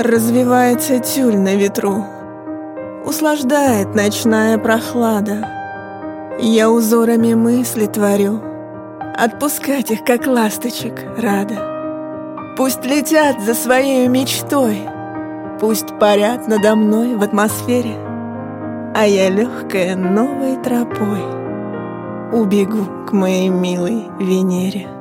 Развивается тюль на ветру, Услаждает ночная прохлада. Я узорами мысли творю, Отпускать их, как ласточек, рада. Пусть летят за своей мечтой, Пусть парят надо мной в атмосфере, А я легкая новой тропой Убегу к моей милой Венере.